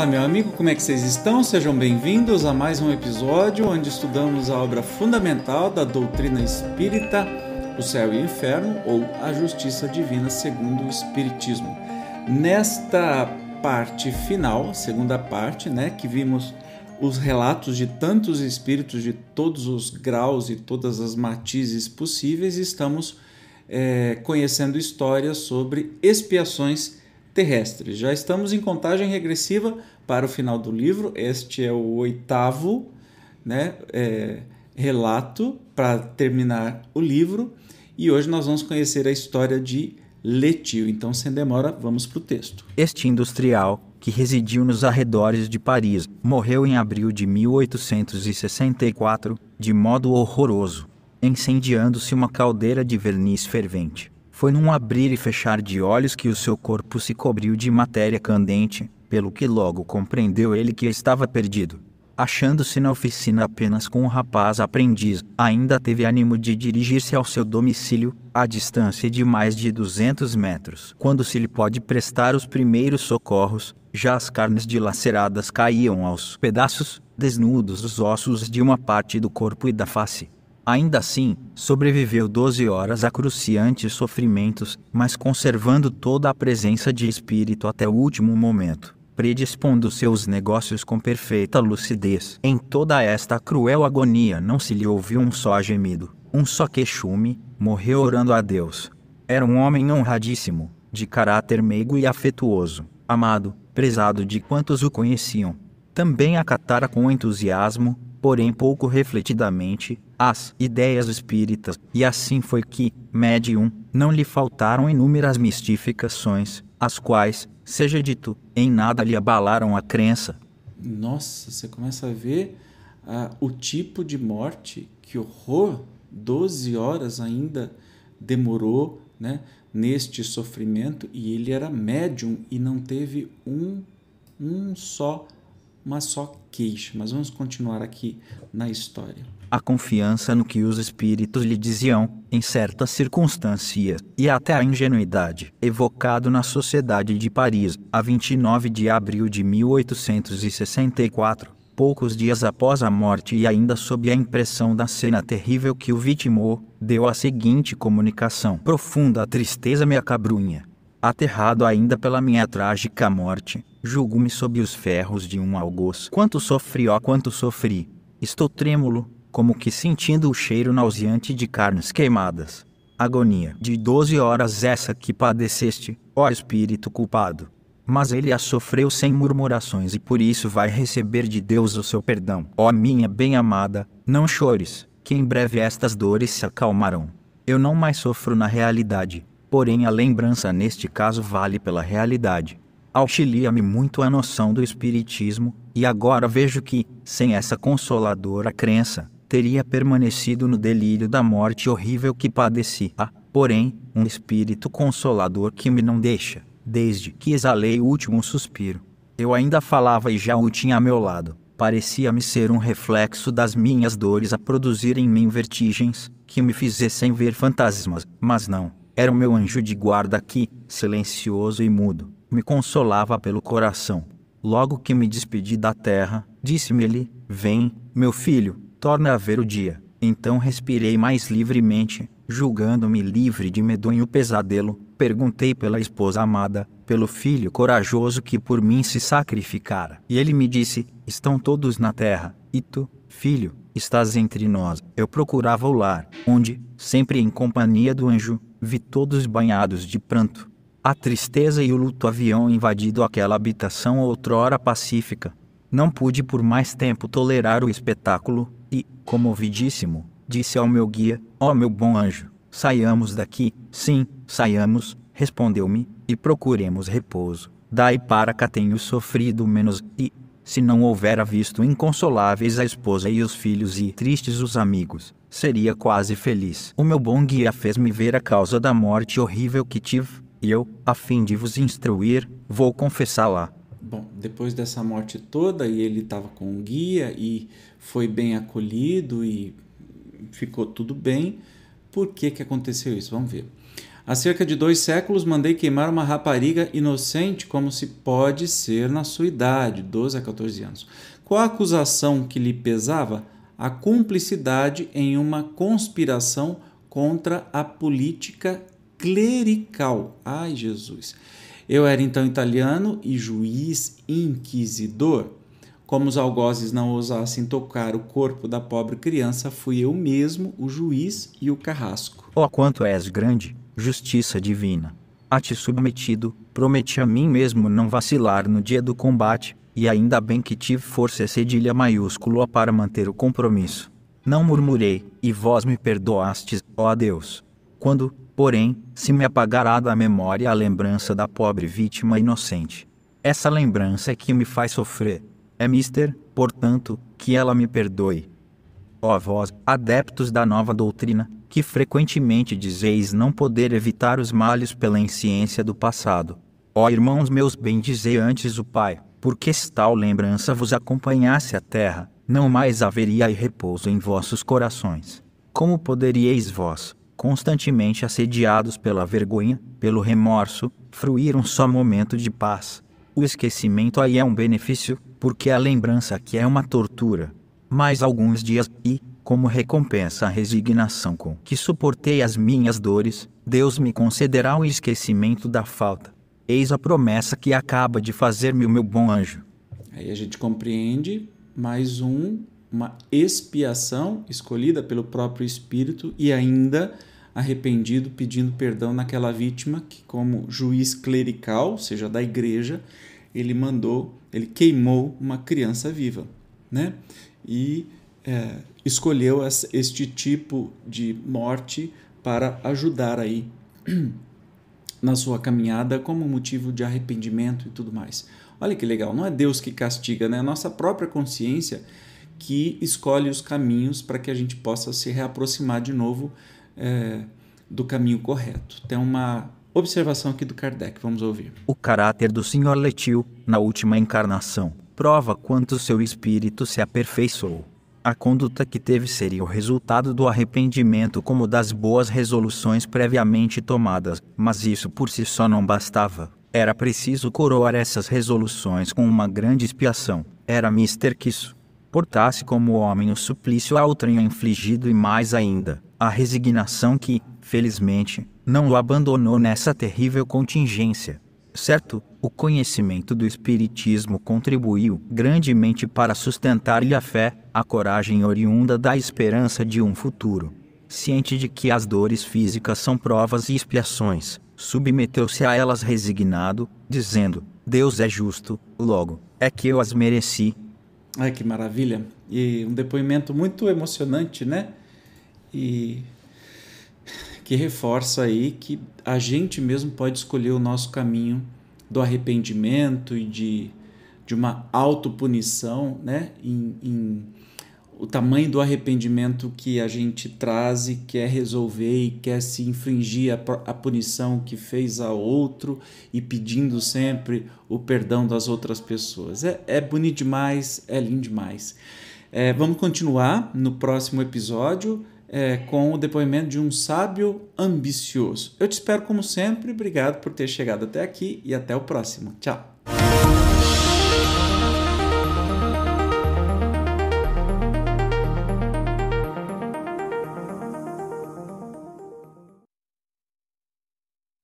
Olá, meu amigo, como é que vocês estão? Sejam bem-vindos a mais um episódio onde estudamos a obra fundamental da doutrina espírita, o céu e o inferno, ou a justiça divina segundo o Espiritismo. Nesta parte final, segunda parte, né, que vimos os relatos de tantos espíritos de todos os graus e todas as matizes possíveis, estamos é, conhecendo histórias sobre expiações terrestres. Já estamos em contagem regressiva para o final do livro. Este é o oitavo né, é, relato para terminar o livro. E hoje nós vamos conhecer a história de Letio. Então, sem demora, vamos para o texto. Este industrial, que residiu nos arredores de Paris, morreu em abril de 1864 de modo horroroso, incendiando-se uma caldeira de verniz fervente. Foi num abrir e fechar de olhos que o seu corpo se cobriu de matéria candente, pelo que logo compreendeu ele que estava perdido. Achando-se na oficina apenas com um rapaz aprendiz, ainda teve ânimo de dirigir-se ao seu domicílio, a distância de mais de 200 metros. Quando se lhe pode prestar os primeiros socorros, já as carnes dilaceradas caíam aos pedaços, desnudos os ossos de uma parte do corpo e da face. Ainda assim, sobreviveu 12 horas a cruciantes sofrimentos, mas conservando toda a presença de espírito até o último momento, predispondo seus negócios com perfeita lucidez. Em toda esta cruel agonia não se lhe ouviu um só gemido, um só queixume, morreu orando a Deus. Era um homem honradíssimo, de caráter meigo e afetuoso, amado, prezado de quantos o conheciam. Também acatara com entusiasmo, porém pouco refletidamente, as ideias espíritas, e assim foi que, médium, não lhe faltaram inúmeras mistificações, as quais, seja dito, em nada lhe abalaram a crença. Nossa, você começa a ver uh, o tipo de morte, que horror! Doze horas ainda demorou, né? Neste sofrimento, e ele era médium e não teve um, um só uma só queixa. Mas vamos continuar aqui na história. A confiança no que os espíritos lhe diziam, em certas circunstâncias, e até a ingenuidade, evocado na Sociedade de Paris, a 29 de abril de 1864, poucos dias após a morte e ainda sob a impressão da cena terrível que o vitimou, deu a seguinte comunicação: Profunda tristeza me acabrunha. Aterrado ainda pela minha trágica morte, julgo-me sob os ferros de um algoz. Quanto sofri, ó quanto sofri. Estou trêmulo, como que sentindo o cheiro nauseante de carnes queimadas. Agonia de doze horas essa que padeceste, ó espírito culpado. Mas ele a sofreu sem murmurações e por isso vai receber de Deus o seu perdão. Ó minha bem-amada, não chores, que em breve estas dores se acalmarão. Eu não mais sofro na realidade, Porém, a lembrança neste caso vale pela realidade. Auxilia-me muito a noção do Espiritismo, e agora vejo que, sem essa consoladora crença, teria permanecido no delírio da morte horrível que padeci. Há, porém, um Espírito consolador que me não deixa, desde que exalei o último suspiro. Eu ainda falava e já o tinha a meu lado. Parecia-me ser um reflexo das minhas dores a produzir em mim vertigens, que me fizessem ver fantasmas, mas não era o meu anjo de guarda que, silencioso e mudo, me consolava pelo coração. Logo que me despedi da terra, disse-me ele: Vem, meu filho, torna a ver o dia. Então respirei mais livremente, julgando-me livre de medonho pesadelo. Perguntei pela esposa amada, pelo filho corajoso que por mim se sacrificara. E ele me disse: Estão todos na terra, e tu, filho, estás entre nós. Eu procurava o lar, onde, sempre em companhia do anjo, Vi todos banhados de pranto. A tristeza e o luto haviam invadido aquela habitação outrora pacífica. Não pude por mais tempo tolerar o espetáculo e, comovidíssimo, disse ao meu guia: Ó oh, meu bom anjo, saiamos daqui. Sim, saiamos, respondeu-me, e procuremos repouso. Daí para cá tenho sofrido menos e, se não houvera visto inconsoláveis a esposa e os filhos e tristes os amigos, seria quase feliz. O meu bom guia fez-me ver a causa da morte horrível que tive, e eu, a fim de vos instruir, vou confessá-la. Bom, depois dessa morte toda, e ele estava com o guia e foi bem acolhido e ficou tudo bem. Por que, que aconteceu isso? Vamos ver. Há cerca de dois séculos mandei queimar uma rapariga inocente, como se pode ser na sua idade, 12 a 14 anos. Qual a acusação que lhe pesava? A cumplicidade em uma conspiração contra a política clerical. Ai, Jesus! Eu era então italiano e juiz inquisidor. Como os algozes não ousassem tocar o corpo da pobre criança, fui eu mesmo o juiz e o carrasco. Oh, quanto és grande, justiça divina! A te submetido, prometi a mim mesmo não vacilar no dia do combate, e ainda bem que tive força cedilha maiúscula para manter o compromisso. Não murmurei, e vós me perdoastes, ó Deus. Quando, porém, se me apagará da memória a lembrança da pobre vítima inocente. Essa lembrança é que me faz sofrer. É mister, portanto, que ela me perdoe. Ó vós, adeptos da nova doutrina, que frequentemente dizeis não poder evitar os males pela insciência do passado. Ó irmãos meus, bendizei antes o Pai, porque se tal lembrança vos acompanhasse a terra, não mais haveria repouso em vossos corações. Como poderíeis vós, constantemente assediados pela vergonha, pelo remorso, fruir um só momento de paz. O esquecimento aí é um benefício, porque a lembrança aqui é uma tortura. Mais alguns dias e, como recompensa a resignação com que suportei as minhas dores, Deus me concederá o esquecimento da falta. Eis a promessa que acaba de fazer-me o meu bom anjo. Aí a gente compreende mais um, uma expiação escolhida pelo próprio Espírito e ainda arrependido, pedindo perdão naquela vítima que, como juiz clerical, ou seja, da igreja, ele mandou, ele queimou uma criança viva, né? E é, escolheu este tipo de morte para ajudar aí na sua caminhada como motivo de arrependimento e tudo mais. Olha que legal, não é Deus que castiga, né? A nossa própria consciência que escolhe os caminhos para que a gente possa se reaproximar de novo é, do caminho correto. Tem uma observação aqui do Kardec, vamos ouvir. O caráter do Senhor Letil, na última encarnação, prova quanto seu espírito se aperfeiçoou. A conduta que teve seria o resultado do arrependimento como das boas resoluções previamente tomadas, mas isso por si só não bastava. Era preciso coroar essas resoluções com uma grande expiação. Era mister que isso portasse como homem o suplício a outrem infligido e mais ainda, a resignação que, felizmente, não o abandonou nessa terrível contingência. Certo, o conhecimento do Espiritismo contribuiu grandemente para sustentar-lhe a fé, a coragem oriunda da esperança de um futuro. Ciente de que as dores físicas são provas e expiações, submeteu-se a elas resignado, dizendo: Deus é justo, logo, é que eu as mereci. Ai, que maravilha! E um depoimento muito emocionante, né? E que reforça aí que a gente mesmo pode escolher o nosso caminho do arrependimento e de, de uma autopunição, né? Em, em, o tamanho do arrependimento que a gente traz e quer resolver e quer se infringir a, a punição que fez a outro e pedindo sempre o perdão das outras pessoas. É, é bonito demais, é lindo demais. É, vamos continuar no próximo episódio é, com o depoimento de um sábio ambicioso. Eu te espero como sempre, obrigado por ter chegado até aqui e até o próximo. Tchau!